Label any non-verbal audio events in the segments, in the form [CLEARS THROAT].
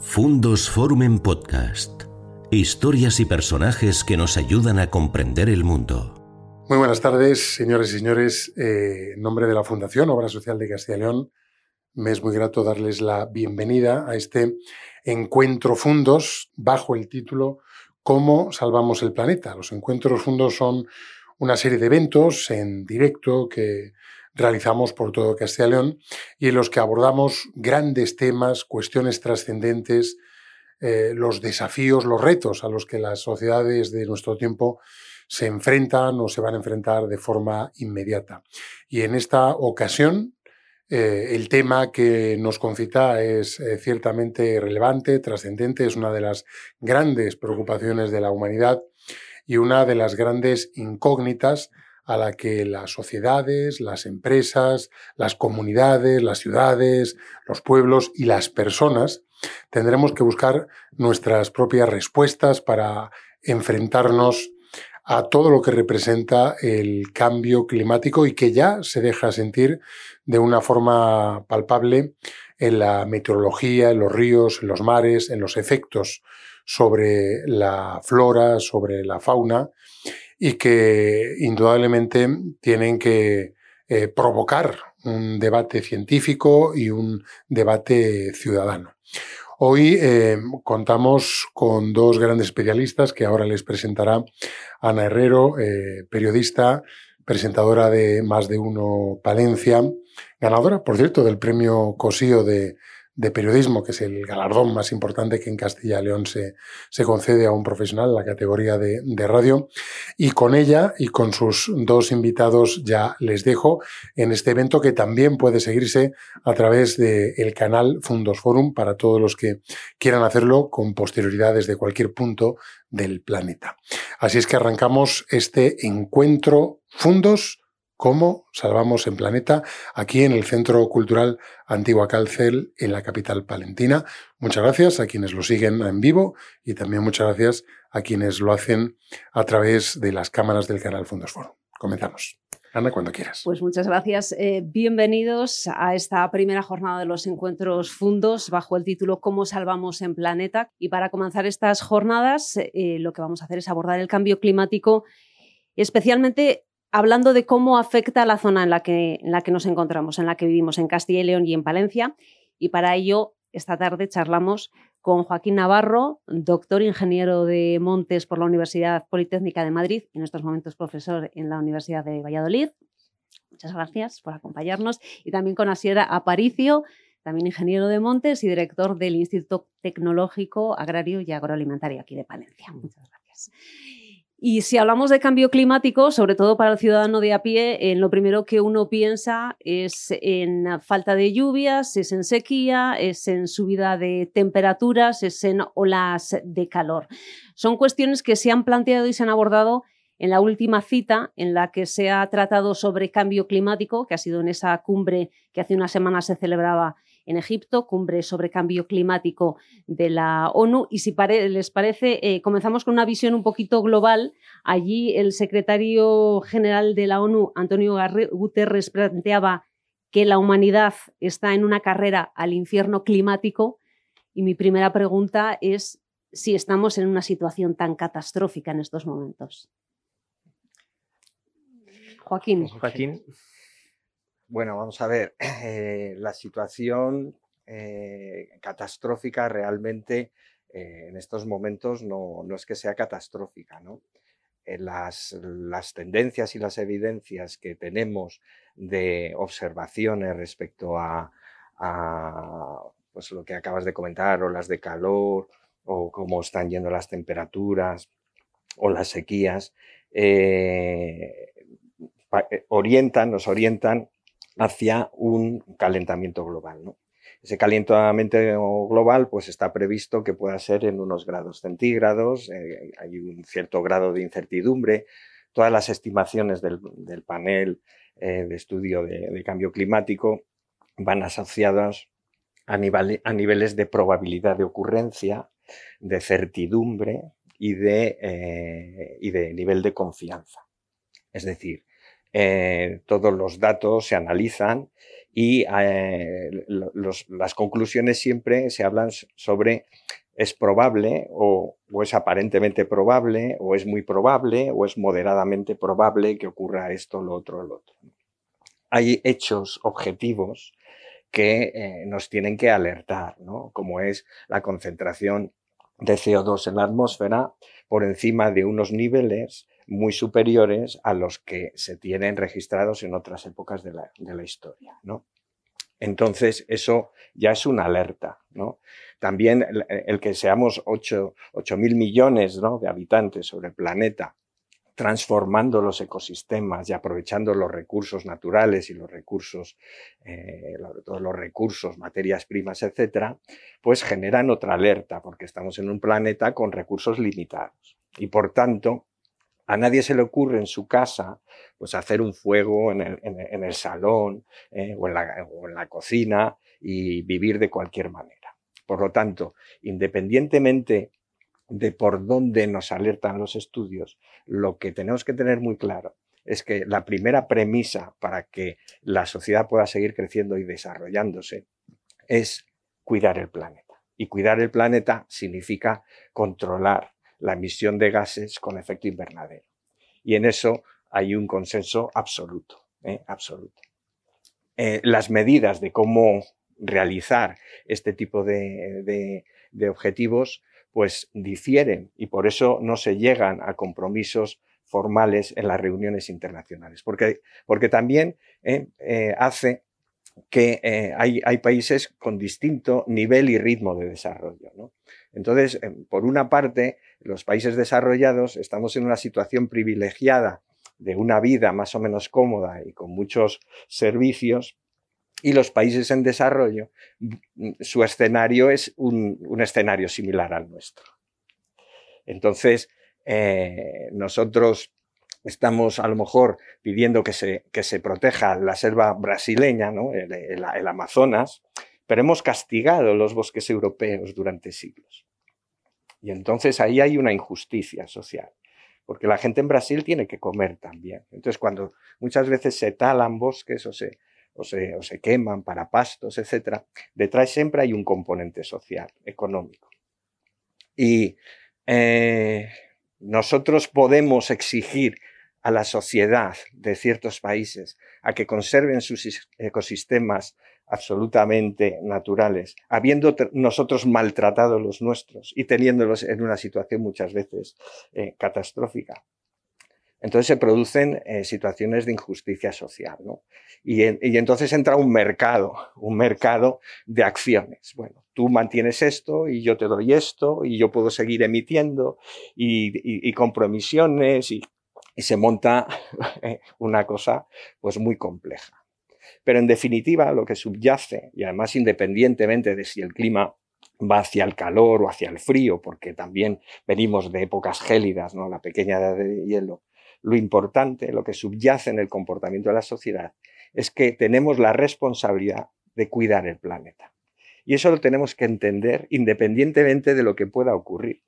Fundos Forum en Podcast. Historias y personajes que nos ayudan a comprender el mundo. Muy buenas tardes, señores y señores. Eh, en nombre de la Fundación Obra Social de Castilla y León, me es muy grato darles la bienvenida a este encuentro fundos bajo el título ¿Cómo salvamos el planeta? Los encuentros fundos son una serie de eventos en directo que realizamos por todo Castilla y León y en los que abordamos grandes temas, cuestiones trascendentes, eh, los desafíos, los retos a los que las sociedades de nuestro tiempo se enfrentan o se van a enfrentar de forma inmediata. Y en esta ocasión, eh, el tema que nos concita es eh, ciertamente relevante, trascendente, es una de las grandes preocupaciones de la humanidad y una de las grandes incógnitas a la que las sociedades, las empresas, las comunidades, las ciudades, los pueblos y las personas tendremos que buscar nuestras propias respuestas para enfrentarnos a todo lo que representa el cambio climático y que ya se deja sentir de una forma palpable en la meteorología, en los ríos, en los mares, en los efectos sobre la flora, sobre la fauna y que indudablemente tienen que eh, provocar un debate científico y un debate ciudadano. Hoy eh, contamos con dos grandes especialistas que ahora les presentará Ana Herrero, eh, periodista, presentadora de Más de Uno Palencia, ganadora, por cierto, del premio Cosío de de periodismo, que es el galardón más importante que en Castilla y León se, se concede a un profesional, la categoría de, de, radio. Y con ella y con sus dos invitados ya les dejo en este evento que también puede seguirse a través del canal Fundos Forum para todos los que quieran hacerlo con posterioridad desde cualquier punto del planeta. Así es que arrancamos este encuentro Fundos cómo salvamos en planeta aquí en el Centro Cultural Antigua Cálcel en la capital palentina. Muchas gracias a quienes lo siguen en vivo y también muchas gracias a quienes lo hacen a través de las cámaras del canal Fundos Foro. Comenzamos. Ana, cuando quieras. Pues muchas gracias. Eh, bienvenidos a esta primera jornada de los encuentros fundos bajo el título Cómo salvamos en planeta. Y para comenzar estas jornadas, eh, lo que vamos a hacer es abordar el cambio climático, especialmente hablando de cómo afecta la zona en la, que, en la que nos encontramos, en la que vivimos, en Castilla y León y en Palencia. Y para ello, esta tarde charlamos con Joaquín Navarro, doctor ingeniero de Montes por la Universidad Politécnica de Madrid y en estos momentos profesor en la Universidad de Valladolid. Muchas gracias por acompañarnos. Y también con Asiera Aparicio, también ingeniero de Montes y director del Instituto Tecnológico Agrario y Agroalimentario aquí de Palencia. Muchas gracias. Y si hablamos de cambio climático, sobre todo para el ciudadano de a pie, en lo primero que uno piensa es en falta de lluvias, es en sequía, es en subida de temperaturas, es en olas de calor. Son cuestiones que se han planteado y se han abordado en la última cita en la que se ha tratado sobre cambio climático, que ha sido en esa cumbre que hace una semana se celebraba en Egipto, cumbre sobre cambio climático de la ONU. Y si les parece, eh, comenzamos con una visión un poquito global. Allí el secretario general de la ONU, Antonio Guterres, planteaba que la humanidad está en una carrera al infierno climático. Y mi primera pregunta es si estamos en una situación tan catastrófica en estos momentos. Joaquín. Joaquín. Bueno, vamos a ver, [CLEARS THROAT] eh, la situación eh, catastrófica realmente eh, en estos momentos no, es que sea catastrófica, ¿no? Las, tendencias y las evidencias que tenemos de observaciones respecto a, pues lo que acabas de comentar, olas de calor, o cómo están yendo las temperaturas, o las sequías, orientan, nos orientan hacia un calentamiento global. ¿no? Ese calentamiento global pues, está previsto que pueda ser en unos grados centígrados, eh, hay un cierto grado de incertidumbre. Todas las estimaciones del, panel eh, de estudio de, cambio climático van asociadas a, niveles de probabilidad de ocurrencia, de certidumbre y de, eh, y de nivel de confianza. Es decir, eh, todos los datos se analizan y eh, las conclusiones siempre se hablan sobre es probable o, es aparentemente probable o es muy probable o es moderadamente probable que ocurra esto, lo otro, lo otro. Hay hechos objetivos que eh, nos tienen que alertar, ¿no? como es la concentración de CO2 en la atmósfera por encima de unos niveles muy superiores a los que se tienen registrados en otras épocas de la, de la historia. ¿no? Entonces, eso ya es una alerta. ¿no? También el, que seamos 8 mil millones de habitantes sobre el planeta, transformando los ecosistemas y aprovechando los recursos naturales y los recursos, eh, todos los recursos, materias primas, etcétera, pues generan otra alerta, porque estamos en un planeta con recursos limitados. Y por tanto, a nadie se le ocurre en su casa pues hacer un fuego en el, salón eh, o, en la, cocina y vivir de cualquier manera. Por lo tanto, independientemente de por dónde nos alertan los estudios, lo que tenemos que tener muy claro es que la primera premisa para que la sociedad pueda seguir creciendo y desarrollándose es cuidar el planeta. Y cuidar el planeta significa controlar la emisión de gases con efecto invernadero. Y en eso hay un consenso absoluto, ¿eh? absoluto. Eh, las medidas de cómo realizar este tipo de, objetivos pues difieren y por eso no se llegan a compromisos formales en las reuniones internacionales, porque, porque también ¿eh? hace que hay, hay, países con distinto nivel y ritmo de desarrollo. ¿no? Entonces, por una parte, los países desarrollados estamos en una situación privilegiada de una vida más o menos cómoda y con muchos servicios, y los países en desarrollo, mm, su escenario es un, escenario similar al nuestro. Entonces, eh, nosotros estamos a lo mejor pidiendo que se, que se proteja la selva brasileña, el Amazonas, pero hemos castigado los bosques europeos durante siglos. Y entonces ahí hay una injusticia social, porque la gente en Brasil tiene que comer también. Entonces cuando muchas veces se talan bosques o se, o se, queman para pastos, etc., detrás siempre hay un componente social, económico. Y eh, nosotros podemos exigir a la sociedad de ciertos países a que conserven sus ecosistemas absolutamente naturales, habiendo nosotros maltratado los nuestros y teniéndolos en una situación muchas veces eh, catastrófica. Entonces se producen eh, situaciones de injusticia social, ¿no? Y, entonces entra un mercado, un mercado de acciones. Bueno, tú mantienes esto y yo te doy esto y yo puedo seguir emitiendo y, y con promisiones y, y se monta [LAUGHS] una cosa pues muy compleja. Pero en definitiva, lo que subyace, y además independientemente de si el clima va hacia el calor o hacia el frío, porque también venimos de épocas gélidas, ¿no? la pequeña edad de hielo, lo importante, lo que subyace en el comportamiento de la sociedad, es que tenemos la responsabilidad de cuidar el planeta. Y eso lo tenemos que entender independientemente de lo que pueda ocurrir.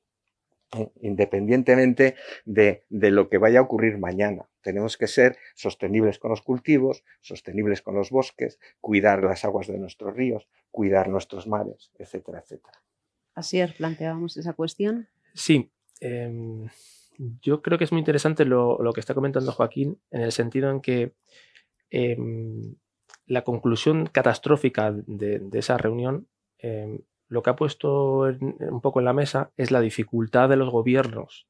Eh, independientemente de, lo que vaya a ocurrir mañana. Tenemos que ser sostenibles con los cultivos, sostenibles con los bosques, cuidar las aguas de nuestros ríos, cuidar nuestros mares, etcétera, etcétera. Así es, planteábamos esa cuestión. Sí, em, yo creo que es muy interesante lo, que está comentando Joaquín en el sentido en que em, la conclusión catastrófica de, esa reunión em, lo que ha puesto un poco en la mesa es la dificultad de los gobiernos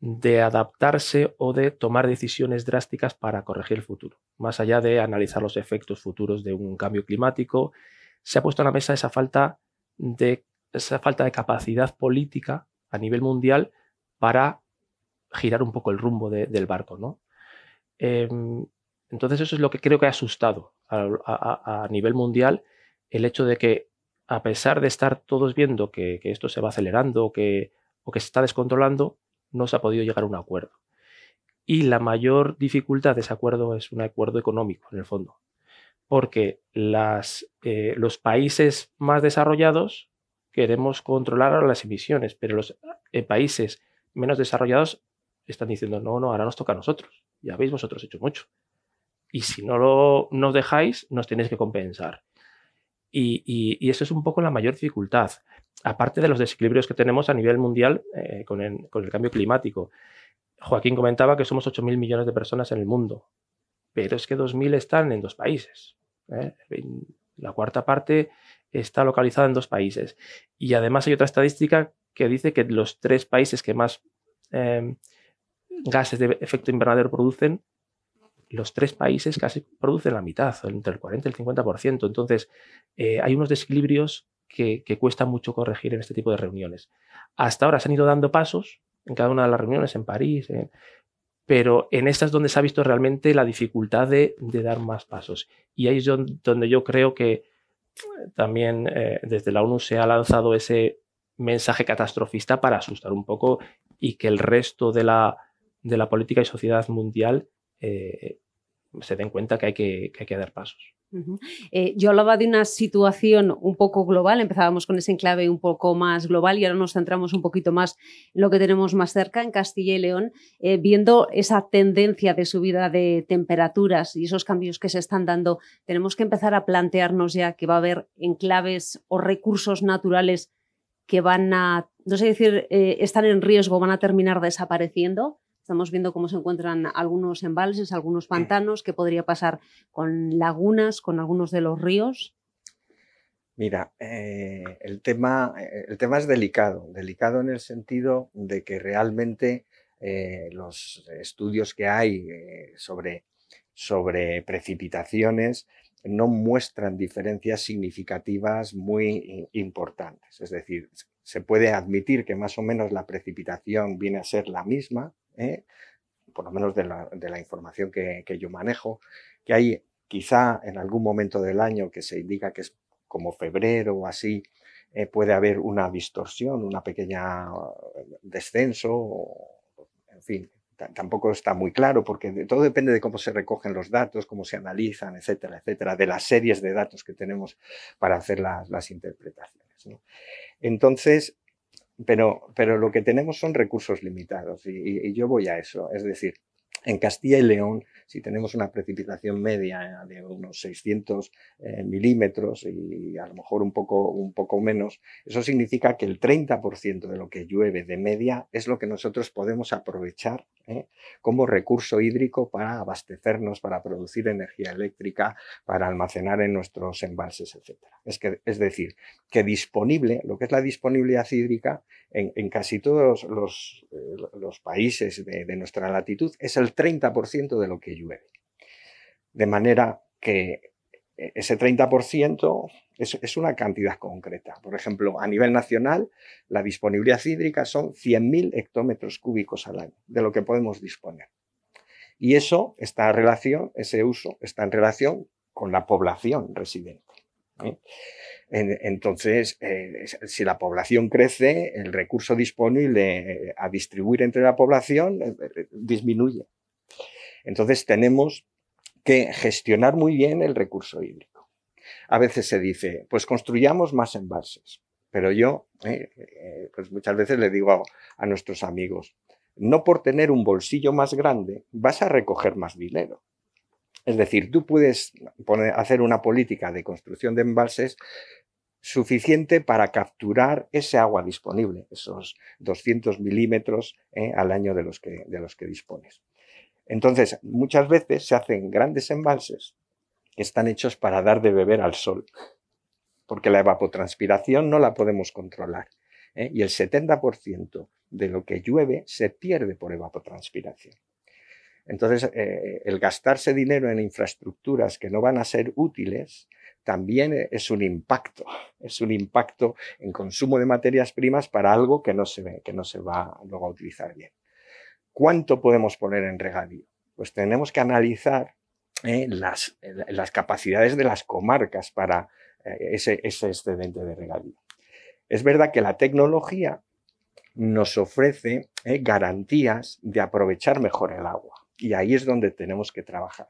de adaptarse o de tomar decisiones drásticas para corregir el futuro. Más allá de analizar los efectos futuros de un cambio climático, se ha puesto en la mesa esa falta de, esa falta de capacidad política a nivel mundial para girar un poco el rumbo del barco. ¿no? Em, entonces eso es lo que creo que ha asustado a nivel mundial el hecho de que a pesar de estar todos viendo que, esto se va acelerando o que, se está descontrolando, no se ha podido llegar a un acuerdo. Y la mayor dificultad de ese acuerdo es un acuerdo económico, en el fondo. Porque eh, los países más desarrollados queremos controlar las emisiones, pero los eh, países menos desarrollados están diciendo, no, no, ahora nos toca a nosotros. ya habéis vosotros hecho mucho. Y si no lo nos dejáis, nos tenéis que compensar. Y, eso es un poco la mayor dificultad, aparte de los desequilibrios que tenemos a nivel mundial eh, con, el, cambio climático. Joaquín comentaba que somos 8.000 millones de personas en el mundo, pero es que 2.000 están en dos países. ¿eh? La cuarta parte está localizada en dos países. Y además hay otra estadística que dice que los tres países que más em, gases de efecto invernadero producen, los tres países casi producen la mitad, entre el 40 y el 50%. Entonces, eh, hay unos desequilibrios que, cuesta mucho corregir en este tipo de reuniones. Hasta ahora se han ido dando pasos en cada una de las reuniones, en París, pero en estas es donde se ha visto realmente la dificultad de, dar más pasos. Y ahí es donde yo creo que también eh, desde la ONU se ha lanzado ese mensaje catastrofista para asustar un poco y que el resto de la, de la política y sociedad mundial eh, se den cuenta que hay que, hay que dar pasos. Eh, yo hablaba de una situación un poco global, empezábamos con ese enclave un poco más global y ahora nos centramos un poquito más en lo que tenemos más cerca, en Castilla y León, viendo esa tendencia de subida de temperaturas y esos cambios que se están dando, tenemos que empezar a plantearnos ya que va a haber enclaves o recursos naturales que van a, no sé decir, eh, están en riesgo, van a terminar desapareciendo. Estamos viendo cómo se encuentran algunos embalses, algunos pantanos, qué podría pasar con lagunas, con algunos de los ríos. Mira, eh, el, tema, el tema es delicado, delicado en el sentido de que realmente eh, los estudios que hay sobre, sobre precipitaciones no muestran diferencias significativas muy importantes. Es decir, se puede admitir que más o menos la precipitación viene a ser la misma, ¿eh? por lo menos de la, información que, yo manejo, que hay quizá en algún momento del año que se indica que es como febrero o así, eh, puede haber una distorsión, una pequeña eh, descenso, en fin, tampoco está muy claro porque todo depende de cómo se recogen los datos, cómo se analizan, etcétera, etcétera, de las series de datos que tenemos para hacer las, interpretaciones. Entonces, pero, pero lo que tenemos son recursos limitados y yo voy a eso, es decir, en Castilla y León, si tenemos una precipitación media de unos 600 eh, milímetros y a lo mejor un poco, un poco menos, eso significa que el 30% de lo que llueve de media es lo que nosotros podemos aprovechar ¿eh? como recurso hídrico para abastecernos, para producir energía eléctrica, para almacenar en nuestros embalses, etc. Es, decir, que disponible, lo que es la disponibilidad hídrica en, casi todos los, eh, países de, de nuestra latitud es el 30% de lo que De manera que e, ese 30% es, es, una cantidad concreta. Por ejemplo, a nivel nacional, la disponibilidad hídrica son 100.000 hectómetros cúbicos al año, de lo que podemos disponer. Y eso está en relación, ese uso está en relación con la población residente. ¿eh? Entonces, eh, si la población crece, el recurso disponible eh, a distribuir entre la población disminuye. Entonces tenemos que gestionar muy bien el recurso hídrico. A veces se dice, pues construyamos más embalses. Pero yo, eh, eh, pues muchas veces le digo a, nuestros amigos, no por tener un bolsillo más grande vas a recoger más dinero. Es decir, tú puedes hacer una política de construcción de embalses suficiente para capturar ese agua disponible, esos 200 milímetros eh, al año de los, que, de los que dispones. Entonces, muchas veces se hacen grandes embalses que están hechos para dar de beber al sol, porque la evapotranspiración no la podemos controlar. ¿eh? Y el 70% de lo que llueve se pierde por evapotranspiración. Entonces, eh, el gastarse dinero en infraestructuras que no van a ser útiles también es un impacto, es un impacto en consumo de materias primas para algo que no se, que no se va luego a utilizar bien. ¿Cuánto podemos poner en regadío? Pues tenemos que analizar eh, las, las, capacidades de las comarcas para eh, ese, excedente de regadío. Es verdad que la tecnología nos ofrece eh, garantías de aprovechar mejor el agua y ahí es donde tenemos que trabajar.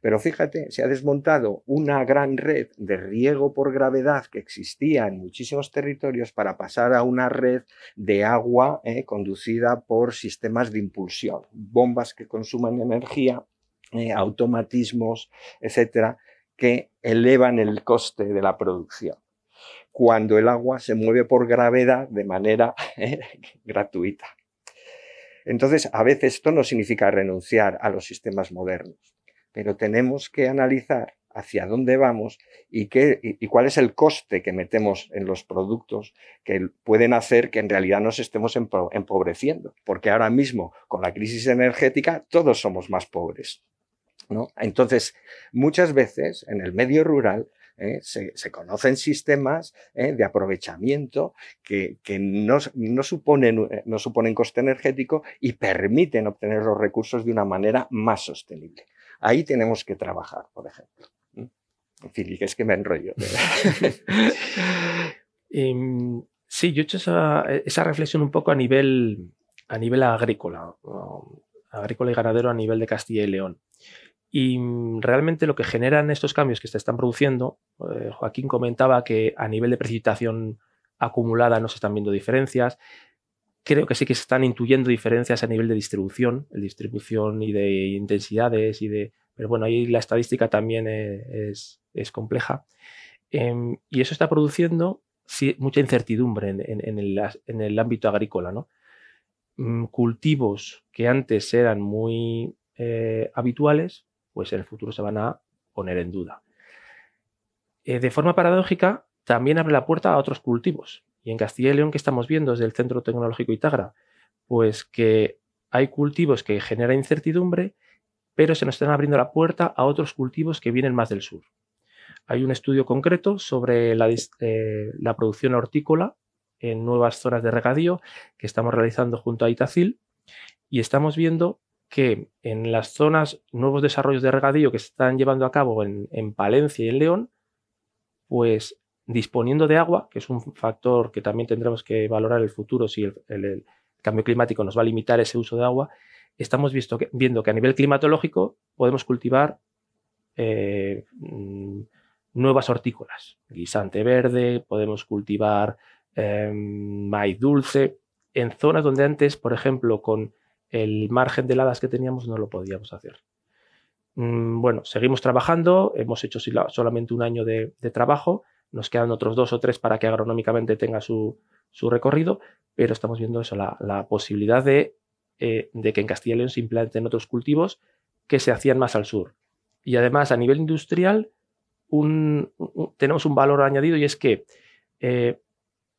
Pero fíjate, se ha desmontado una gran red de riego por gravedad que existía en muchísimos territorios para pasar a una red de agua eh, conducida por sistemas de impulsión, bombas que consuman energía, eh, automatismos, etcétera, que elevan el coste de la producción. Cuando el agua se mueve por gravedad de manera [LAUGHS] eh, gratuita. Entonces, a veces esto no significa renunciar a los sistemas modernos, pero tenemos que analizar hacia dónde vamos y, qué, y, cuál es el coste que metemos en los productos que pueden hacer que en realidad nos estemos empobreciendo, porque ahora mismo con la crisis energética todos somos más pobres. ¿no? Entonces, muchas veces en el medio rural ¿eh? se, conocen sistemas ¿eh? de aprovechamiento que, no, suponen, eh, no suponen coste energético y permiten obtener los recursos de una manera más sostenible. Ahí tenemos que trabajar, por ejemplo. En es que me enrollo. [LAUGHS] Em, sí, yo he hecho esa, reflexión un poco a nivel, a nivel agrícola, agrícola y ganadero a nivel de Castilla y León. Y mm, realmente lo que generan estos cambios que se están produciendo, eh, Joaquín comentaba que a nivel de precipitación acumulada no se están viendo diferencias. Creo que sí que se están intuyendo diferencias a nivel de distribución, de distribución y de intensidades y de. Pero bueno, ahí la estadística también e, es, compleja. Em, y eso está produciendo mucha incertidumbre en, el, ámbito agrícola. ¿no? Mm, cultivos que antes eran muy eh, habituales, pues en el futuro se van a poner en duda. Eh, de forma paradójica, también abre la puerta a otros cultivos. Y en Castilla y León, que estamos viendo desde el Centro Tecnológico Itagra? Pues que hay cultivos que generan incertidumbre, pero se nos están abriendo la puerta a otros cultivos que vienen más del sur. Hay un estudio concreto sobre la, eh, la producción hortícola en nuevas zonas de regadío que estamos realizando junto a Itacil y estamos viendo que en las zonas, nuevos desarrollos de regadío que se están llevando a cabo en, Palencia y en León, pues disponiendo de agua, que es un factor que también tendremos que valorar en el futuro si el, cambio climático nos va a limitar ese uso de agua, estamos viendo que a nivel climatológico podemos cultivar eh, mm, nuevas hortícolas, guisante verde, podemos cultivar em, maíz dulce, en zonas donde antes, por ejemplo, con el margen de heladas que teníamos no lo podíamos hacer. Mm, bueno, seguimos trabajando, hemos hecho solamente un año de, trabajo, nos quedan otros dos o tres para que agronómicamente tenga su, recorrido, pero estamos viendo eso, la, posibilidad de, eh, de, que en Castilla y León se implanten otros cultivos que se hacían más al sur. Y además, a nivel industrial, tenemos un valor añadido y es que eh,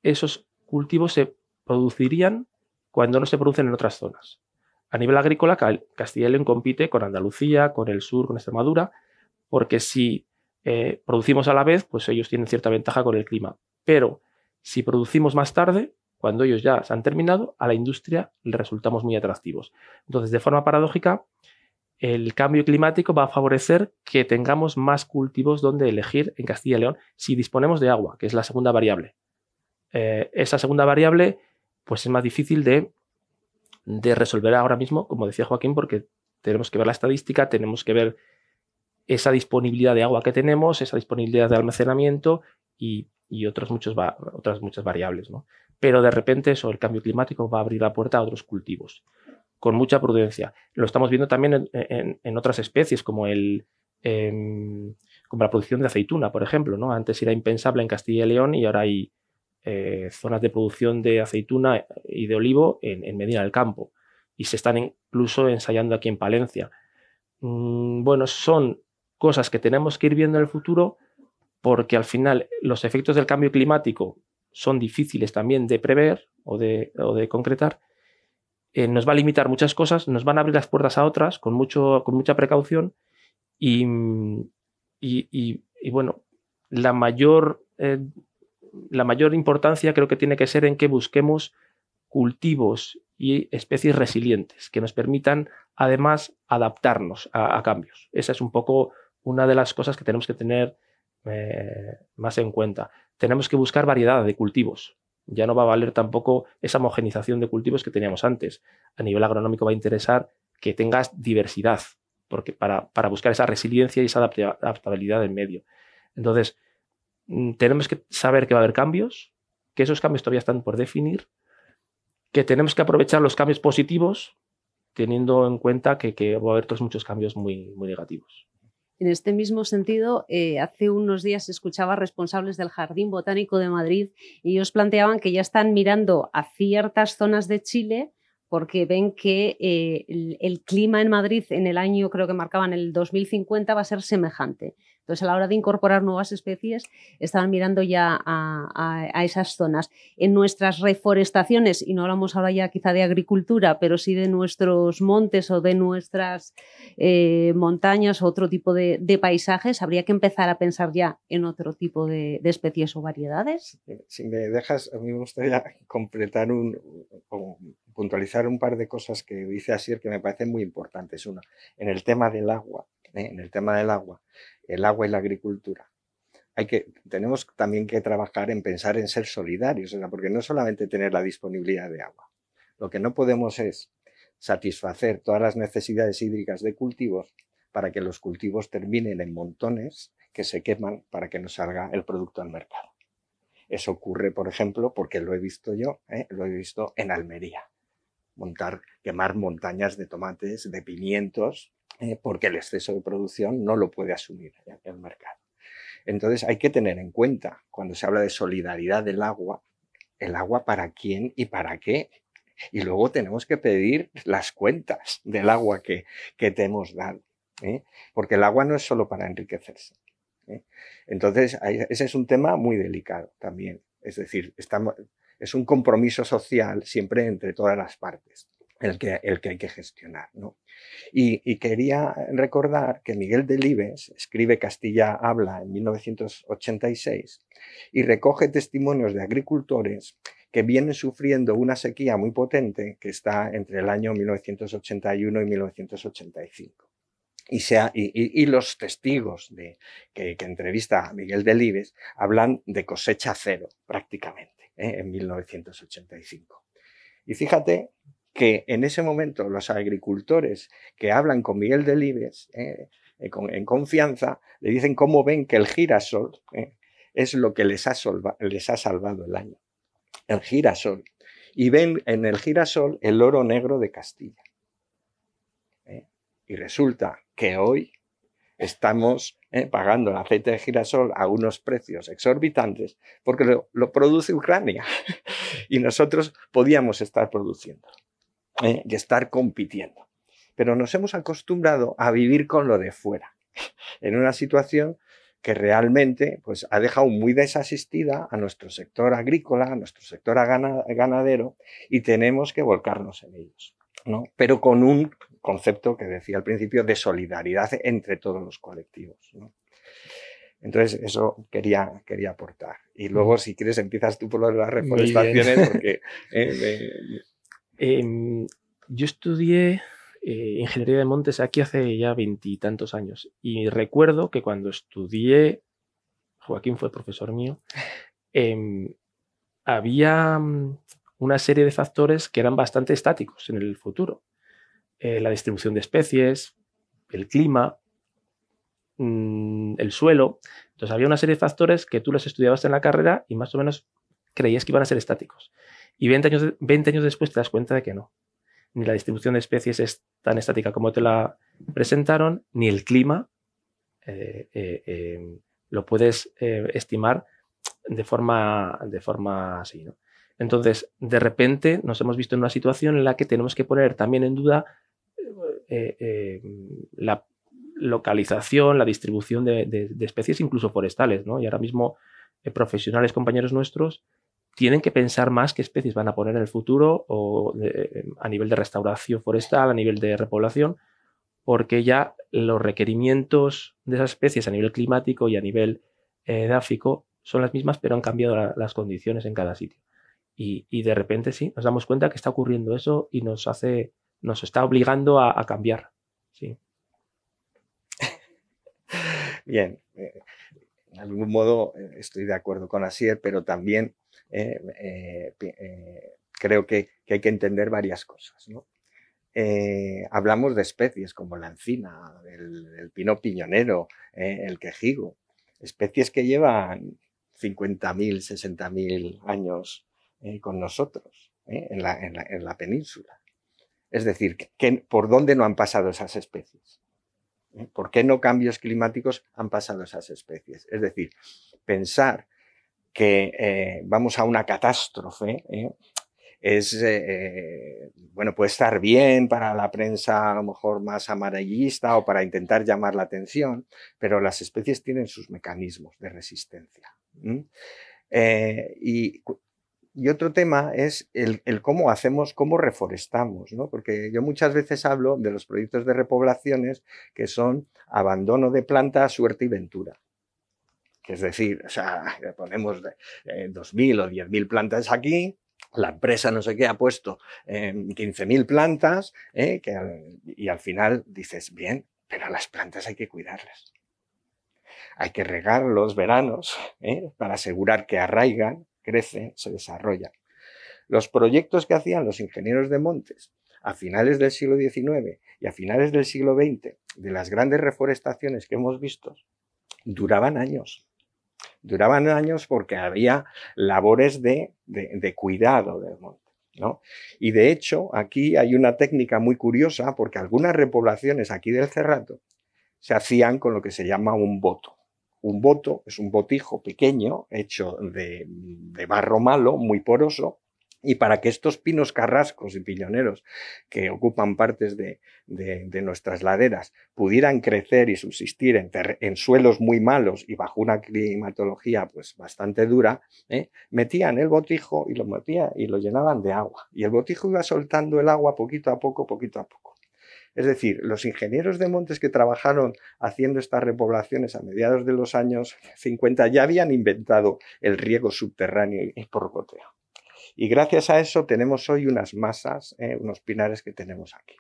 esos cultivos se producirían cuando no se producen en otras zonas. A nivel agrícola, Castilla y León compite con Andalucía, con el sur, con Extremadura, porque si eh, producimos a la vez, pues ellos tienen cierta ventaja con el clima. Pero si producimos más tarde, cuando ellos ya se han terminado, a la industria le resultamos muy atractivos. Entonces, de forma paradójica, el cambio climático va a favorecer que tengamos más cultivos donde elegir en Castilla y León si disponemos de agua, que es la segunda variable. Eh, esa segunda variable, pues es más difícil de de resolver ahora mismo, como decía Joaquín, porque tenemos que ver la estadística, tenemos que ver esa disponibilidad de agua que tenemos, esa disponibilidad de almacenamiento y, otras muchas variables. ¿no? Pero de repente eso, el cambio climático va a abrir la puerta a otros cultivos, con mucha prudencia. Lo estamos viendo también en, otras especies, como, el, em, como la producción de aceituna, por ejemplo. ¿no? Antes era impensable en Castilla y León y ahora hay eh, zonas de producción de aceituna y de olivo en, Medina del Campo. Y se están incluso ensayando aquí en Palencia. Mm, bueno, son cosas que tenemos que ir viendo en el futuro porque al final los efectos del cambio climático son difíciles también de prever o de, concretar. Eh, nos va a limitar muchas cosas, nos van a abrir las puertas a otras con, mucho, con mucha precaución y, y, bueno, la mayor eh, la mayor importancia creo que tiene que ser en que busquemos cultivos y especies resilientes que nos permitan además adaptarnos a, cambios. Esa es un poco una de las cosas que tenemos que tener eh, más en cuenta. Tenemos que buscar variedad de cultivos. Ya no va a valer tampoco esa homogenización de cultivos que teníamos antes. A nivel agronómico va a interesar que tengas diversidad, porque para, para buscar esa resiliencia y esa adaptabilidad del medio. Entonces, mm, tenemos que saber que va a haber cambios, que esos cambios todavía están por definir, que tenemos que aprovechar los cambios positivos, teniendo en cuenta que, va a haber todos muchos cambios muy, muy negativos. En este mismo sentido, eh, hace unos días escuchaba responsables del Jardín Botánico de Madrid y ellos planteaban que ya están mirando a ciertas zonas de Chile porque ven que eh, el, clima en Madrid en el año, creo que marcaban el 2050, va a ser semejante. Entonces, a la hora de incorporar nuevas especies, estaban mirando ya a, esas zonas. En nuestras reforestaciones, y no hablamos ahora ya quizá de agricultura, pero sí de nuestros montes o de nuestras eh, montañas o otro tipo de, paisajes, habría que empezar a pensar ya en otro tipo de, especies o variedades. Si me dejas, a mí me gustaría completar un, o puntualizar un par de cosas que dice Asier que me parecen muy importantes. Una, en el tema del agua, ¿eh? en el tema del agua el agua y la agricultura. Hay que, tenemos también que trabajar en pensar en ser solidarios, porque no solamente tener la disponibilidad de agua. Lo que no podemos es satisfacer todas las necesidades hídricas de cultivos para que los cultivos terminen en montones que se queman para que nos salga el producto al mercado. Eso ocurre, por ejemplo, porque lo he visto yo, ¿eh? lo he visto en Almería. Montar, quemar montañas de tomates, de pimientos, eh, porque el exceso de producción no lo puede asumir el mercado. Entonces hay que tener en cuenta, cuando se habla de solidaridad del agua, el agua para quién y para qué. Y luego tenemos que pedir las cuentas del agua que, que te hemos dado. ¿eh? Porque el agua no es solo para enriquecerse. ¿eh? Entonces, ese es un tema muy delicado también. Es decir, estamos, es un compromiso social siempre entre todas las partes el que, el que hay que gestionar. ¿no? Y, quería recordar que Miguel Delibes escribe Castilla Habla en 1986 y recoge testimonios de agricultores que vienen sufriendo una sequía muy potente que está entre el año 1981 y 1985. Y, sea, y, los testigos de, que, entrevista a Miguel Delibes hablan de cosecha cero prácticamente ¿eh? en 1985. Y fíjate que en ese momento los agricultores que hablan con Miguel Delibes eh, eh en confianza le dicen cómo ven que el girasol eh, es lo que les ha, les ha salvado el año. El girasol. Y ven en el girasol el oro negro de Castilla. Eh, y resulta que hoy estamos pagando el aceite de girasol a unos precios exorbitantes porque lo, lo produce Ucrania [LAUGHS] y nosotros podíamos estar produciendo. ¿Eh? y estar compitiendo. Pero nos hemos acostumbrado a vivir con lo de fuera, [LAUGHS] en una situación que realmente pues, ha dejado muy desasistida a nuestro sector agrícola, a nuestro sector ganadero, y tenemos que volcarnos en ellos. ¿no? Pero con un concepto que decía al principio de solidaridad entre todos los colectivos. Entonces, eso quería, quería aportar. Y luego, si quieres, empiezas tú por lo de las reforestaciones, porque [LAUGHS] eh, Em, yo estudié eh, ingeniería de montes aquí hace ya veintitantos años y recuerdo que cuando estudié, Joaquín fue profesor mío, em, había mm, una serie de factores que eran bastante estáticos en el futuro. Eh, la distribución de especies, el clima, mm, el suelo. Entonces había una serie de factores que tú los estudiabas en la carrera y más o menos creías que iban a ser estáticos. Y 20 años, 20 años después te das cuenta de que no. Ni la distribución de especies es tan estática como te la presentaron, ni el clima eh, eh, eh, lo puedes estimar de forma, de forma así. Entonces, de repente nos hemos visto en una situación en la que tenemos que poner también en duda la localización, la distribución de, especies, incluso forestales. ¿no? Y ahora mismo profesionales, compañeros nuestros, tienen que pensar más qué especies van a poner en el futuro o a nivel de restauración forestal, a nivel de repoblación, porque ya los requerimientos de esas especies a nivel climático y a nivel eh, edáfico son las mismas, pero han cambiado las condiciones en cada sitio. Y, de repente sí, nos damos cuenta que está ocurriendo eso y nos hace, nos está obligando a, cambiar. Sí. [LAUGHS] Bien, en algún modo eh, estoy de acuerdo con Asier, pero también eh, eh, creo que, hay que entender varias cosas. hablamos de especies como la encina, el, pino piñonero, el quejigo, especies que llevan 50.000, 60.000 años con nosotros en la, península. Es decir, ¿por dónde no han pasado esas especies? ¿Por qué no cambios climáticos han pasado esas especies? Es decir, pensar que vamos a una catástrofe es, eh, bueno, puede estar bien para la prensa a lo mejor más amarillista o para intentar llamar la atención, pero las especies tienen sus mecanismos de resistencia. Eh, y, otro tema es el, cómo hacemos, cómo reforestamos, ¿no? porque yo muchas veces hablo de los proyectos de repoblaciones que son abandono de plantas, suerte y ventura es decir, o sea, ponemos 2.000 eh, o 10.000 plantas aquí, la empresa no sé qué ha puesto 15.000 plantas ¿eh? y al final dices, bien, pero las plantas hay que cuidarlas. Hay que regar los veranos ¿eh? para asegurar que arraigan, crecen, se desarrollan. Los proyectos que hacían los ingenieros de montes a finales del siglo XIX y a finales del siglo XX, de las grandes reforestaciones que hemos visto, duraban años duraban años porque había labores de, cuidado del monte. ¿no? Y de hecho, aquí hay una técnica muy curiosa porque algunas repoblaciones aquí del Cerrato se hacían con lo que se llama un voto. Un voto es un botijo pequeño hecho de barro malo, muy poroso, y para que estos pinos carrascos y piñoneros que ocupan partes de, nuestras laderas pudieran crecer y subsistir en, suelos muy malos y bajo una climatología pues bastante dura, ¿eh? metían el botijo y lo metían y lo llenaban de agua. Y el botijo iba soltando el agua poquito a poco, poquito a poco. Es decir, los ingenieros de montes que trabajaron haciendo estas repoblaciones a mediados de los años 50 ya habían inventado el riego subterráneo y por goteo. Y gracias a eso tenemos hoy unas masas, eh, unos pinares que tenemos aquí.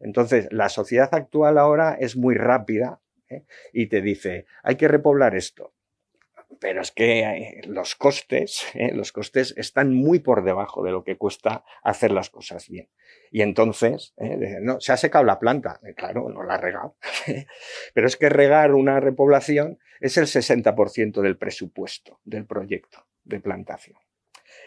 Entonces, la sociedad actual ahora es muy rápida eh, y te dice, hay que repoblar esto. Pero es que eh, los costes, [LAUGHS] los costes están muy por debajo de lo que cuesta hacer las cosas bien. Y entonces, no, se ha secado la planta. claro, no la ha regado. [LAUGHS] Pero es que regar una repoblación es el 60% del presupuesto del proyecto de plantación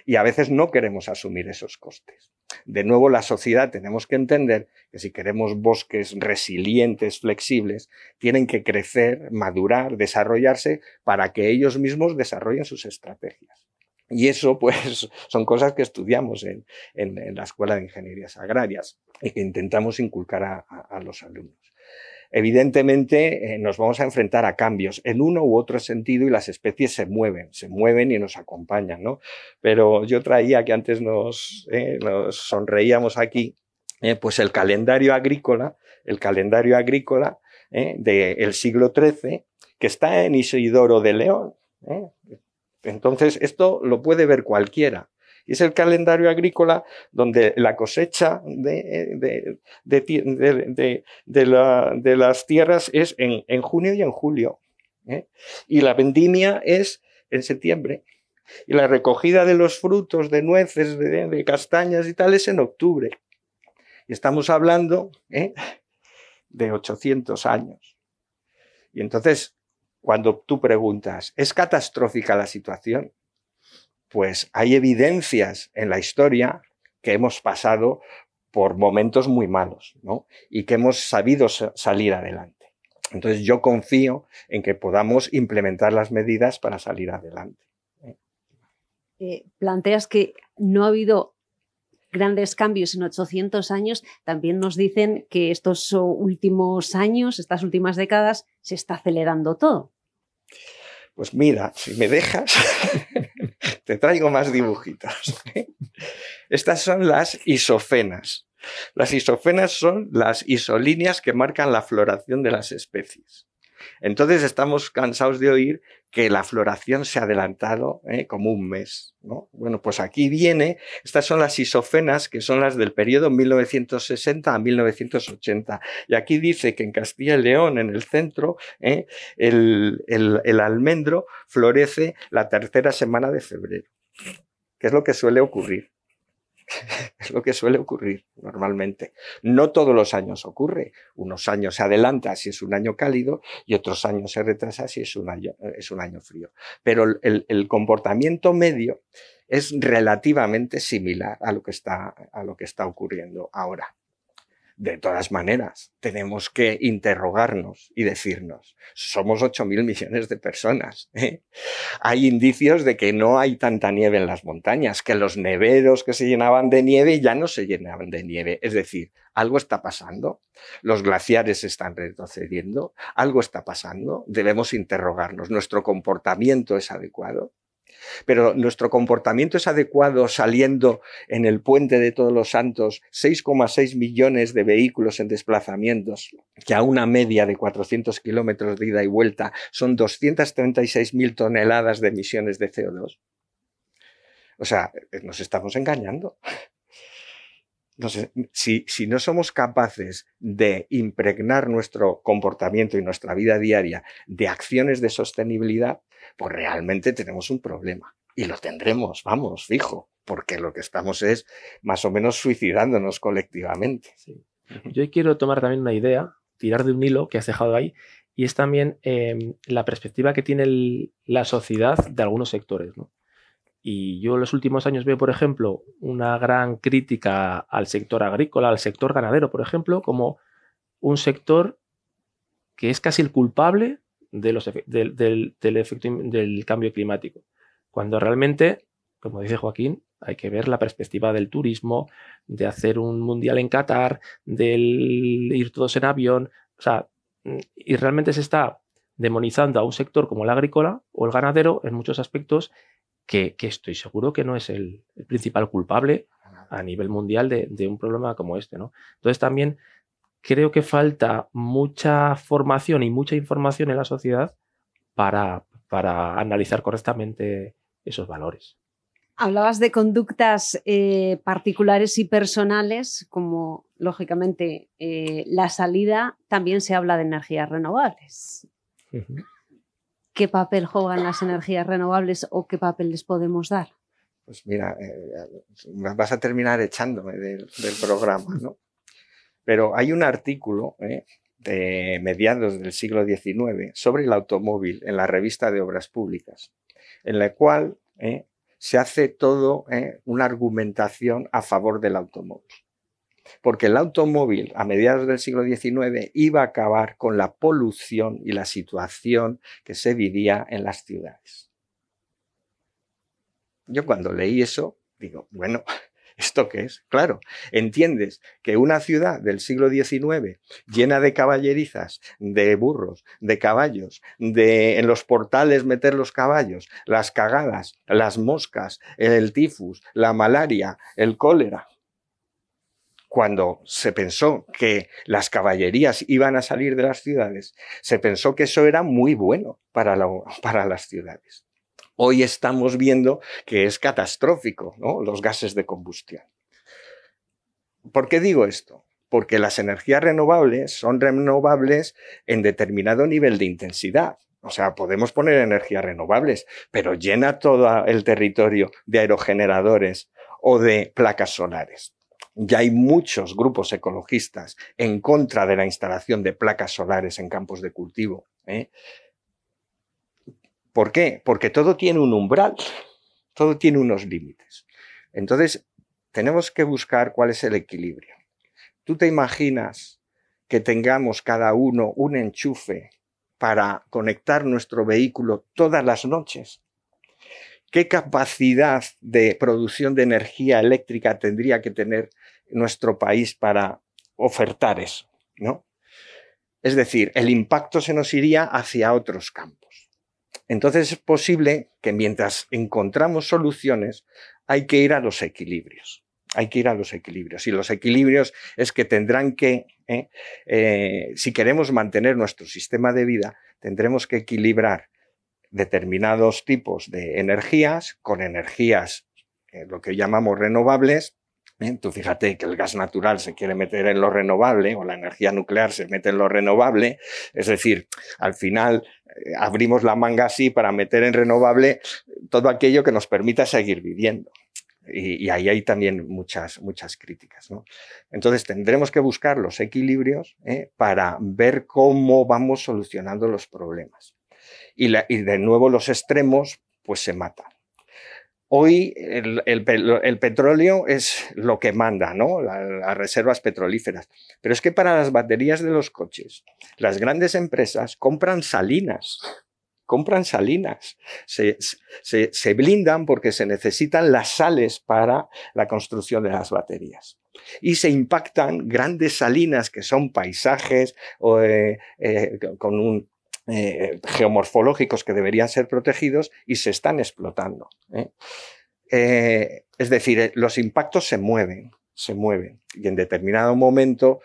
y a veces no queremos asumir esos costes. De nuevo, la sociedad tenemos que entender que si queremos bosques resilientes, flexibles, tienen que crecer, madurar, desarrollarse para que ellos mismos desarrollen sus estrategias. Y eso, [LAUGHS] pues, son cosas que estudiamos en, la Escuela de Ingenierías Agrarias y que intentamos inculcar a los alumnos evidentemente eh, nos vamos a enfrentar a cambios en uno u otro sentido y las especies se mueven, se mueven y nos acompañan, ¿no? Pero yo traía que antes nos, eh, sonreíamos aquí, eh, pues el calendario agrícola, el calendario agrícola del siglo XIII, que está en Isidoro de León. Entonces, esto lo puede ver cualquiera. Y es el calendario agrícola donde la cosecha de, de, las tierras es en, junio y en julio. ¿eh? Y la vendimia es en septiembre. Y la recogida de los frutos, de nueces, de, castañas y tal es en octubre. Y estamos hablando ¿eh? de 800 años. Y entonces, cuando tú preguntas, ¿es catastrófica la situación? Pues hay evidencias en la historia que hemos pasado por momentos muy malos, ¿no? Y que hemos sabido salir adelante. Entonces yo confío en que podamos implementar las medidas para salir adelante. ¿eh? Planteas que no ha habido grandes cambios en 800 años, también nos dicen que estos últimos años, estas últimas décadas, se está acelerando todo. Pues mira, si me dejas, [LAUGHS] te traigo más dibujitos. [LAUGHS] Estas son las isofenas. Las isofenas son las isolíneas que marcan la floración de las especies. Entonces estamos cansados de oír que la floración se ha adelantado ¿eh? como un mes. Bueno, pues aquí viene, estas son las isofenas, que son las del periodo 1960 a 1980. Y aquí dice que en Castilla y León, en el centro, ¿eh? el, el almendro florece la tercera semana de febrero, que es lo que suele ocurrir. Es [LAUGHS] lo que suele ocurrir normalmente. No todos los años ocurre. Unos años se adelanta si es un año cálido y otros años se retrasa si es un año, es un año frío. Pero el, el comportamiento medio es relativamente similar a lo que está, a lo que está ocurriendo ahora. De todas maneras, tenemos que interrogarnos y decirnos, somos 8.000 millones de personas. ¿eh? Hay indicios de que no hay tanta nieve en las montañas, que los neveros que se llenaban de nieve ya no se llenaban de nieve. Es decir, algo está pasando, los glaciares están retrocediendo, algo está pasando, debemos interrogarnos, nuestro comportamiento es adecuado pero nuestro comportamiento es adecuado saliendo en el puente de todos los santos 6,6 millones de vehículos en desplazamientos, que a una media de 400 kilómetros de ida y vuelta son 236 mil toneladas de emisiones de CO2. O sea, nos estamos engañando. Si, si, no somos capaces de impregnar nuestro comportamiento y nuestra vida diaria de acciones de sostenibilidad, pues realmente tenemos un problema. Y lo tendremos, vamos, fijo, porque lo que estamos es más o menos suicidándonos colectivamente. Yo quiero tomar también una idea, tirar de un hilo que has dejado ahí, y es también em, la perspectiva que tiene la sociedad de algunos sectores. Y yo en los últimos años veo, por ejemplo, una gran crítica al sector agrícola, al sector ganadero, por ejemplo, como un sector que es casi el culpable del, efecto del cambio climático. Cuando realmente, como dice Joaquín, hay que ver la perspectiva del turismo, de hacer un mundial en Qatar, del ir todos en avión. O sea, y realmente se está demonizando a un sector como el agrícola o el ganadero en muchos aspectos que, estoy seguro que no es el, principal culpable a nivel mundial de, de, un problema como este. ¿no? Entonces también creo que falta mucha formación y mucha información en la sociedad para, para analizar correctamente esos valores. Hablabas de conductas eh, particulares y personales, como lógicamente eh, la salida, también se habla de energías renovables. ¿Qué papel juegan las energías renovables o qué papel les podemos dar? Pues mira, eh, vas a terminar echándome del, programa, ¿no? Pero hay un artículo ¿eh? de mediados del siglo XIX sobre el automóvil en la revista de Obras Públicas, en la cual ¿eh? se hace todo una argumentación a favor del automóvil. Porque el automóvil a mediados del siglo XIX iba a acabar con la polución y la situación que se vivía en las ciudades. Yo cuando leí eso, digo, bueno, [LAUGHS] ¿Esto qué es? Claro, entiendes que una ciudad del siglo XIX llena de caballerizas, de burros, de caballos, de en los portales meter los caballos, las cagadas, las moscas, el tifus, la malaria, el cólera, cuando se pensó que las caballerías iban a salir de las ciudades, se pensó que eso era muy bueno para, las ciudades hoy estamos viendo que es catastrófico, los gases de combustión. ¿Por qué digo esto? Porque las energías renovables son renovables en determinado nivel de intensidad. O sea, podemos poner energías renovables, pero llena todo el territorio de aerogeneradores o de placas solares. Ya hay muchos grupos ecologistas en contra de la instalación de placas solares en campos de cultivo. ¿eh? ¿Por qué? Porque todo tiene un umbral, todo tiene unos límites. Entonces, tenemos que buscar cuál es el equilibrio. ¿Tú te imaginas que tengamos cada uno un enchufe para conectar nuestro vehículo todas las noches? ¿Qué capacidad de producción de energía eléctrica tendría que tener nuestro país para ofertar eso? ¿no? Es decir, el impacto se nos iría hacia otros campos. Entonces es posible que mientras encontramos soluciones hay que ir a los equilibrios. Hay que ir a los equilibrios. Y los equilibrios es que tendrán que, ¿eh? Eh, si queremos mantener nuestro sistema de vida, tendremos que equilibrar determinados tipos de energías con energías, eh, lo que llamamos renovables, Tú fíjate que el gas natural se quiere meter en lo renovable o la energía nuclear se mete en lo renovable. Es decir, al final eh, abrimos la manga así para meter en renovable todo aquello que nos permita seguir viviendo. Y, ahí hay también muchas, muchas críticas. Entonces tendremos que buscar los equilibrios ¿eh? para ver cómo vamos solucionando los problemas. Y, de nuevo los extremos pues se matan. Hoy el, petróleo es lo que manda, ¿no? las reservas petrolíferas. Pero es que para las baterías de los coches, las grandes empresas compran salinas compran salinas, se, se, blindan porque se necesitan las sales para la construcción de las baterías. Y se impactan grandes salinas que son paisajes eh, eh, con un, eh, geomorfológicos que deberían ser protegidos y se están explotando. es decir, los impactos se mueven, se mueven y en determinado momento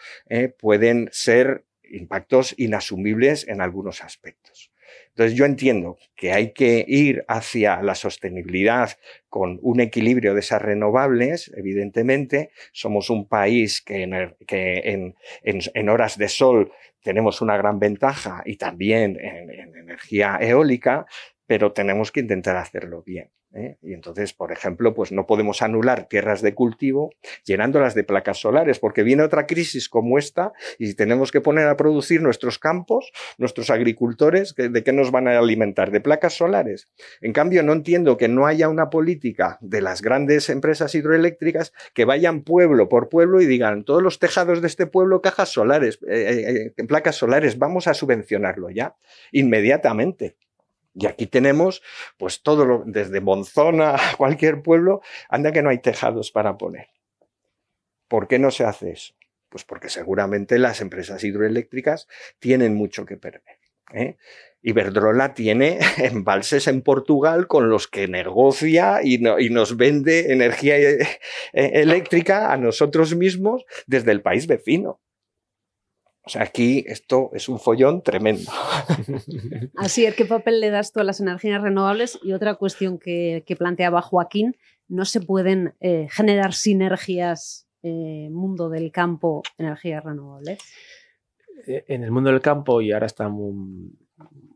pueden ser impactos inasumibles en algunos aspectos. Entonces yo entiendo que hay que ir hacia la sostenibilidad con un equilibrio de esas renovables, evidentemente. Somos un país que, en, horas de sol tenemos una gran ventaja y también en energía eólica, pero tenemos que intentar hacerlo bien. ¿Eh? Y entonces, por ejemplo, pues no podemos anular tierras de cultivo llenándolas de placas solares, porque viene otra crisis como esta y tenemos que poner a producir nuestros campos, nuestros agricultores, ¿de qué nos van a alimentar? ¿De placas solares? En cambio, no entiendo que no haya una política de las grandes empresas hidroeléctricas que vayan pueblo por pueblo y digan, todos los tejados de este pueblo, cajas solares, eh, eh, placas solares, vamos a subvencionarlo ya, inmediatamente. Y aquí tenemos, pues todo, lo, desde Monzona a [LAUGHS] cualquier pueblo, anda que no hay tejados para poner. ¿Por qué no se hace eso? Pues porque seguramente las empresas hidroeléctricas tienen mucho que perder. ¿eh? Iberdrola tiene [LAUGHS] embalses en Portugal con los que negocia y, nos vende energía eh, eléctrica a nosotros mismos desde el país vecino. O sea, aquí esto es un follón tremendo. [LAUGHS] Así es, ¿qué papel le das tú a las energías renovables? Y otra cuestión que, planteaba Joaquín, ¿no se pueden eh, generar sinergias eh, mundo del campo, energías renovables? Eh, en el mundo del campo, y ahora está muy,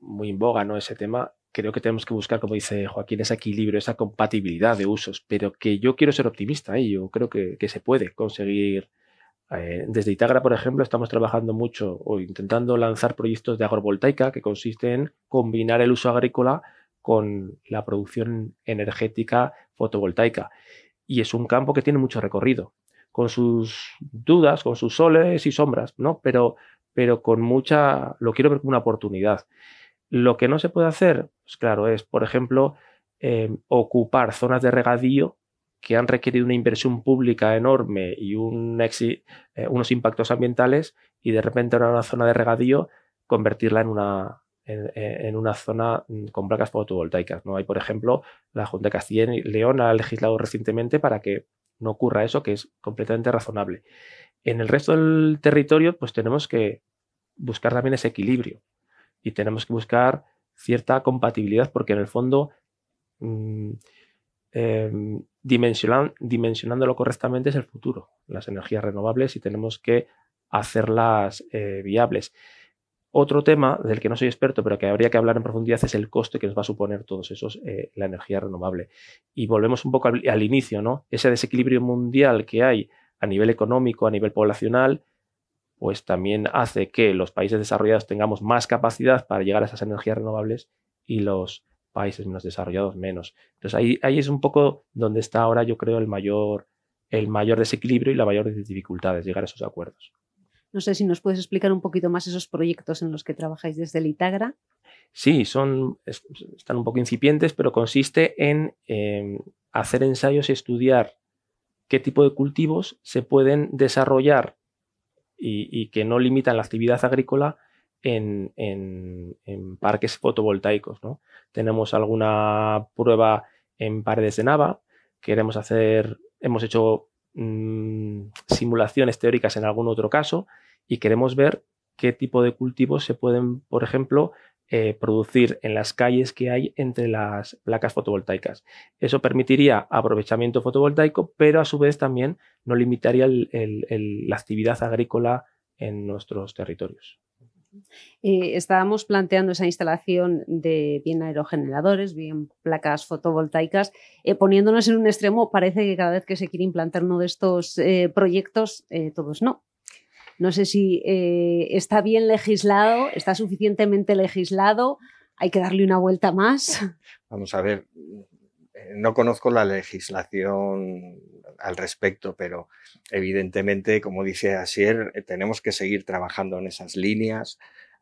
muy en boga ¿no? ese tema, creo que tenemos que buscar, como dice Joaquín, ese equilibrio, esa compatibilidad de usos, pero que yo quiero ser optimista y yo creo que, que se puede conseguir eh, desde Itagra, por ejemplo, estamos trabajando mucho o intentando lanzar proyectos de agrovoltaica que consisten en combinar el uso agrícola con la producción energética fotovoltaica. Y es un campo que tiene mucho recorrido, con sus dudas, con sus soles y sombras, ¿no? Pero, pero con mucha, lo quiero ver como una oportunidad. Lo que no se puede hacer, pues claro, es, por ejemplo, eh, ocupar zonas de regadío que han requerido una inversión pública enorme y un eh, unos impactos ambientales y de repente ahora una zona de regadío convertirla en una, en, una zona mm, con placas fotovoltaicas. ¿no? Hay, por ejemplo, la Junta de Castilla y León ha legislado recientemente para que no ocurra eso, que es completamente razonable. En el resto del territorio, pues tenemos que buscar también ese equilibrio y tenemos que buscar cierta compatibilidad porque en el fondo em, dimensionándolo correctamente es el futuro, las energías renovables y tenemos que hacerlas eh, viables. Otro tema del que no soy experto, pero que habría que hablar en profundidad, es el coste que nos va a suponer todos esos eh, la energía renovable. Y volvemos un poco al, inicio, ¿no? Ese desequilibrio mundial que hay a nivel económico, a nivel poblacional, pues también hace que los países desarrollados tengamos más capacidad para llegar a esas energías renovables y los países menos desarrollados menos. Entonces ahí, ahí es un poco donde está ahora yo creo el mayor, el mayor desequilibrio y la mayor dificultades, llegar a esos acuerdos. No sé si nos puedes explicar un poquito más esos proyectos en los que trabajáis desde el Itagra. Sí, son, están un poco incipientes, pero consiste en em, hacer ensayos y estudiar qué tipo de cultivos se pueden desarrollar y, y que no limitan la actividad agrícola en, parques fotovoltaicos. ¿no? Tenemos alguna prueba en paredes de Nava, queremos hacer, hemos hecho mm, simulaciones teóricas en algún otro caso y queremos ver qué tipo de cultivos se pueden, por ejemplo, eh, producir en las calles que hay entre las placas fotovoltaicas. Eso permitiría aprovechamiento fotovoltaico, pero a su vez también no limitaría la actividad agrícola en nuestros territorios. Eh, estábamos planteando esa instalación de bien aerogeneradores, bien placas fotovoltaicas, eh, poniéndonos en un extremo, parece que cada vez que se quiere implantar uno de estos eh, proyectos, todos no. No sé si está bien legislado, está suficientemente legislado, hay que darle una vuelta más. Vamos a ver, no conozco la legislación al respecto, pero evidentemente, como dice Asier, eh, tenemos que seguir trabajando en esas líneas,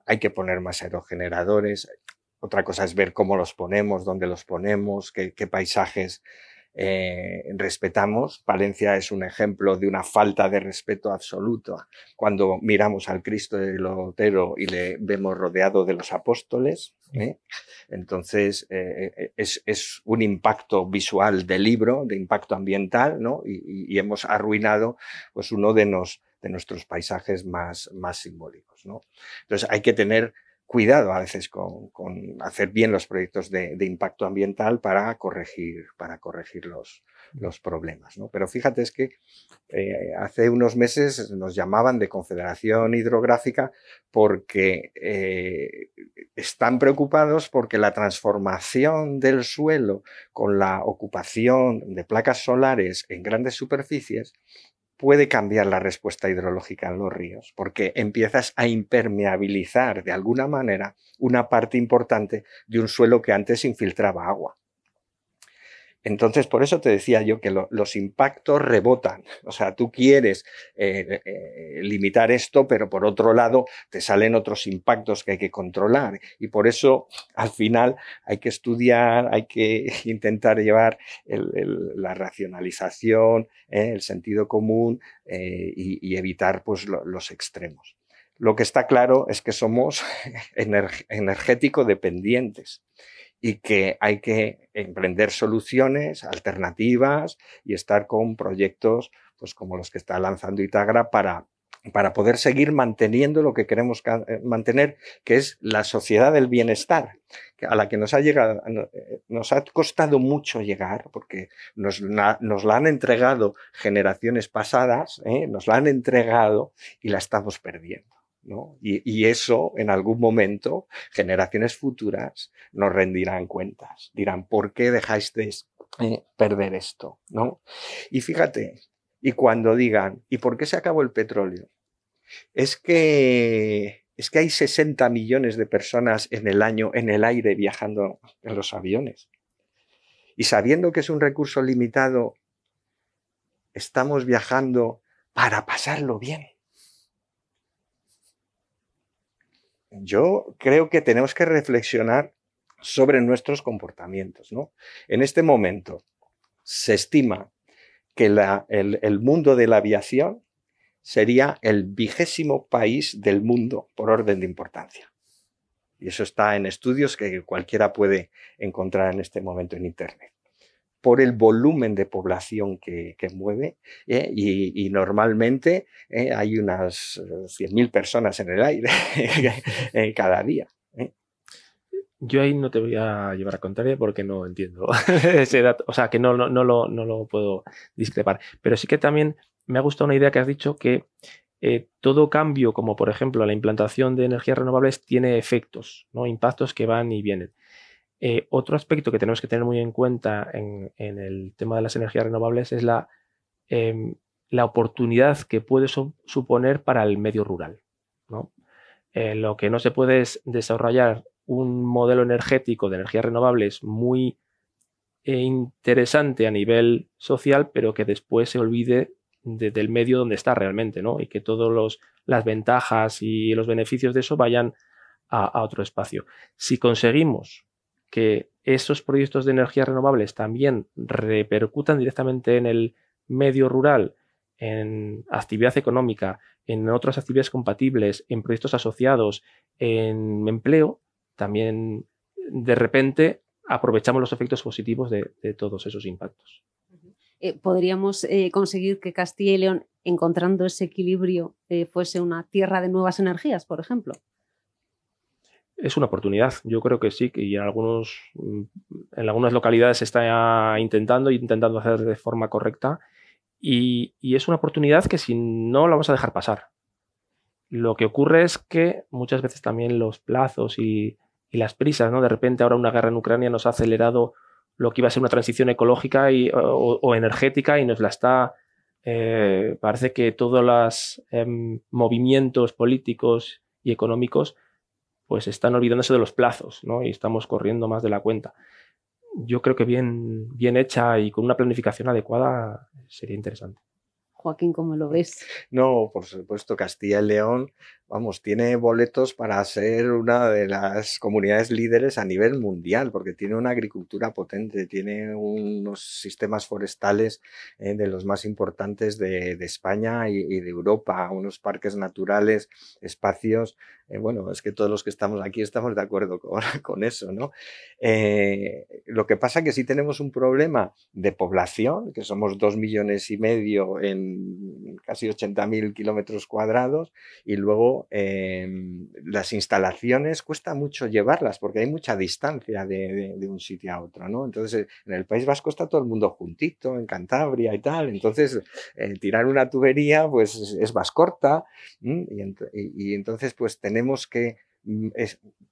hay que poner más aerogeneradores. Otra cosa es ver cómo los ponemos, dónde los ponemos, qué, qué paisajes eh, respetamos. Palencia es un ejemplo de una falta de respeto absoluto cuando miramos al Cristo de Lotero y le vemos rodeado de los apóstoles. ¿eh? Entonces, eh, es, es, un impacto visual del libro, de impacto ambiental, ¿no? y, y, hemos arruinado pues, uno de, nos, de nuestros paisajes más, más simbólicos. ¿no? Entonces, hay que tener cuidado a veces con, hacer bien los proyectos de, impacto ambiental para corregir, para corregir los, los problemas. ¿no? Pero fíjate, es que eh, hace unos meses nos llamaban de Confederación Hidrográfica porque eh, están preocupados porque la transformación del suelo con la ocupación de placas solares en grandes superficies puede cambiar la respuesta hidrológica en los ríos, porque empiezas a impermeabilizar de alguna manera una parte importante de un suelo que antes infiltraba agua. Entonces, por eso te decía yo que los impactos rebotan. O sea, tú quieres eh, eh, limitar esto, pero por otro lado te salen otros impactos que hay que controlar. Y por eso, al final, hay que estudiar, hay que [LAUGHS] intentar llevar la racionalización, eh, el sentido común y, evitar pues, los extremos. Lo que está claro es que somos [LAUGHS] energético dependientes y que hay que emprender soluciones alternativas y estar con proyectos pues, como los que está lanzando Itagra para, para poder seguir manteniendo lo que queremos eh, mantener, que es la sociedad del bienestar, a la que nos ha llegado, eh, nos ha costado mucho llegar, porque nos, nos la han entregado generaciones pasadas, ¿eh? nos la han entregado y la estamos perdiendo. Y, eso en algún momento, generaciones futuras nos rendirán cuentas, dirán, ¿por qué dejáis de eh, perder esto? ¿no? Y fíjate, y cuando digan, ¿y por qué se acabó el petróleo? Es que, es que hay 60 millones de personas en el año en el aire viajando en los aviones. Y sabiendo que es un recurso limitado, estamos viajando para pasarlo bien. Yo creo que tenemos que reflexionar sobre nuestros comportamientos. ¿no? En este momento se estima que el, mundo de la aviación sería el vigésimo país del mundo por orden de importancia. Y eso está en estudios que cualquiera puede encontrar en este momento en Internet por el volumen de población que, mueve ¿eh? y, normalmente ¿eh? hay unas 100.000 personas en el aire [LAUGHS] eh, cada día. Yo ahí no te voy a llevar a contraria porque no entiendo [LAUGHS] ese dato, o sea que no, no, no, lo, no lo puedo discrepar, pero sí que también me ha gustado una idea que has dicho que todo cambio, como por ejemplo la implantación de energías renovables, tiene efectos, ¿no? impactos que van y vienen. Eh, otro aspecto que tenemos que tener muy en cuenta en, el tema de las energías renovables es la, em, la oportunidad que puede suponer para el medio rural. Eh, lo que no se puede es desarrollar un modelo energético de energías renovables muy eh, interesante a nivel social, pero que después se olvide del medio donde está realmente, ¿no? Y que todas las ventajas y los beneficios de eso vayan a otro espacio. Si conseguimos que esos proyectos de energías renovables también repercutan directamente en el medio rural, en actividad económica, en otras actividades compatibles, en proyectos asociados, en empleo, también de repente aprovechamos los efectos positivos de, todos esos impactos. Eh, ¿Podríamos eh, conseguir que Castilla y León, encontrando ese equilibrio, eh, fuese una tierra de nuevas energías, por ejemplo? Es una oportunidad. Yo creo que sí, que en, algunos, mm, en algunas localidades se está intentando y intentando hacer de forma correcta. Y, es una oportunidad que si no la vamos a dejar pasar. Lo que ocurre es que muchas veces también los plazos y, las prisas, ¿no? De repente ahora una guerra en Ucrania nos ha acelerado lo que iba a ser una transición ecológica o, energética y nos la está... Eh, parece que todos los em, movimientos políticos y económicos pues están olvidándose de los plazos ¿no? y estamos corriendo más de la cuenta. Yo creo que bien, bien hecha y con una planificación adecuada sería interesante. Joaquín, ¿cómo lo ves? No, por supuesto, Castilla y León vamos, tiene boletos para ser una de las comunidades líderes a nivel mundial, porque tiene una agricultura potente, tiene unos sistemas forestales eh, de los más importantes de, España y, de Europa, unos parques naturales, espacios. Eh, bueno, es que todos los que estamos aquí estamos de acuerdo con, [LAUGHS] eso, ¿no? Eh, lo que pasa es que sí tenemos un problema de población, que somos dos millones y medio en casi 80.000 kilómetros cuadrados, y luego Em, las instalaciones cuesta mucho llevarlas porque hay mucha distancia de, un sitio a otro, ¿no? Entonces, en el País Vasco está todo el mundo juntito, en Cantabria y tal, entonces eh, tirar una tubería pues es, más corta y, entonces pues tenemos que mm,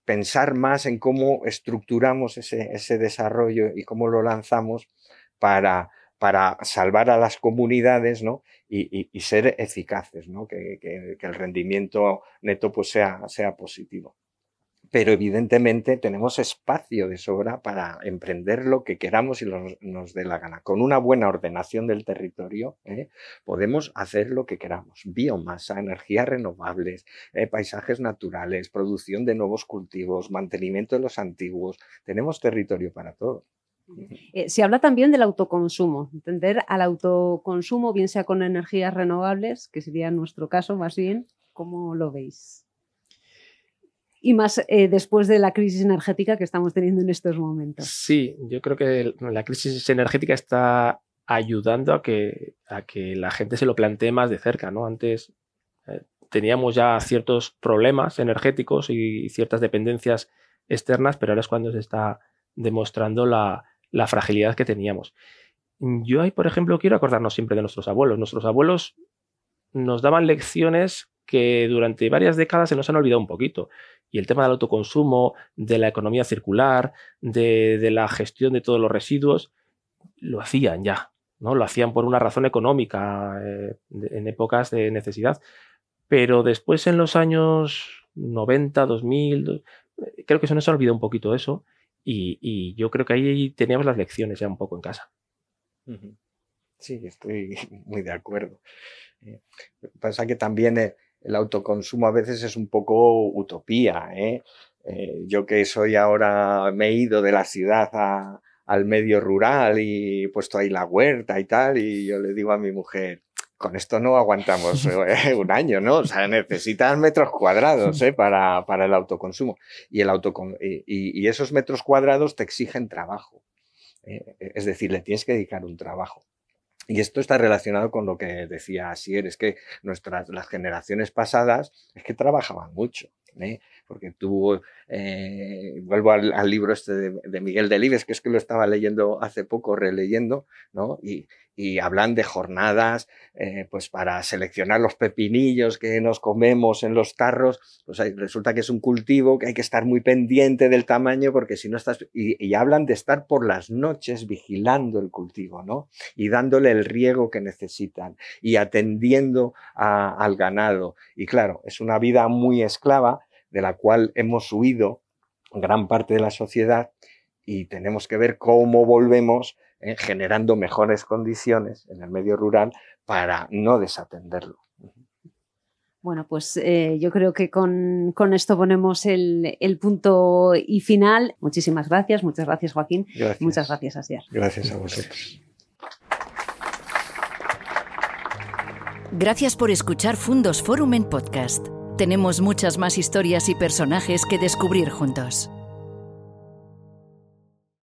pensar más en cómo estructuramos ese, ese desarrollo y cómo lo lanzamos para para salvar a las comunidades ¿no? y, ser eficaces, ¿no? que, el rendimiento neto pues, sea, sea positivo. Pero evidentemente tenemos espacio de sobra para emprender lo que queramos y nos dé la gana. Con una buena ordenación del territorio ¿eh? podemos hacer lo que queramos. Biomasa, energías renovables, eh, paisajes naturales, producción de nuevos cultivos, mantenimiento de los antiguos. Tenemos territorio para todo. Eh, se habla también del autoconsumo, entender al autoconsumo, bien sea con energías renovables, que sería nuestro caso más bien, ¿cómo lo veis? Y más eh, después de la crisis energética que estamos teniendo en estos momentos. Sí, yo creo que la crisis energética está ayudando a que, a que la gente se lo plantee más de cerca. ¿no? Antes eh, teníamos ya ciertos problemas energéticos y ciertas dependencias externas, pero ahora es cuando se está demostrando la, la fragilidad que teníamos. Yo ahí, por ejemplo, quiero acordarnos siempre de nuestros abuelos. Nuestros abuelos nos daban lecciones que durante varias décadas se nos han olvidado un poquito. Y el tema del autoconsumo, de la economía circular, de, la gestión de todos los residuos, lo hacían ya. ¿no? Lo hacían por una razón económica eh, en épocas de necesidad. Pero después en los años 90, 2000, creo que se nos ha olvidado un poquito eso y, yo creo que ahí teníamos las lecciones ya un poco en casa. Sí, estoy [LAUGHS] muy de acuerdo. Eh, pasa que también eh, el autoconsumo a veces es un poco utopía. ¿eh? yo que soy ahora, me he ido de la ciudad al medio rural y he puesto ahí la huerta y tal, y yo le digo a mi mujer, con esto no aguantamos [LAUGHS] eh, un año, ¿no? O sea, necesitas metros cuadrados ¿eh? para, para, el autoconsumo. Y, el y, esos metros cuadrados te exigen trabajo. Eh, es decir, le tienes que dedicar un trabajo. Y esto está relacionado con lo que decía Asier, es que nuestras, las generaciones pasadas es que trabajaban mucho. ¿eh? porque tú, eh, vuelvo al, libro este de, Miguel Delibes, que es que lo estaba leyendo hace poco, releyendo, ¿no? Y, hablan de jornadas, eh, pues para seleccionar los pepinillos que nos comemos en los tarros, pues resulta que es un cultivo que hay que estar muy pendiente del tamaño, porque si no estás, y, hablan de estar por las noches vigilando el cultivo, ¿no? Y dándole el riego que necesitan y atendiendo al ganado. Y claro, es una vida muy esclava, de la cual hemos huido gran parte de la sociedad y tenemos que ver cómo volvemos eh, generando mejores condiciones en el medio rural para no desatenderlo. Bueno, pues eh, yo creo que con, esto ponemos el, punto y final. Muchísimas gracias, muchas gracias Joaquín. Muchas gracias, Asier. Gracias a vosotros. Gracias por escuchar Fundos Forum en podcast tenemos muchas más historias y personajes que descubrir juntos.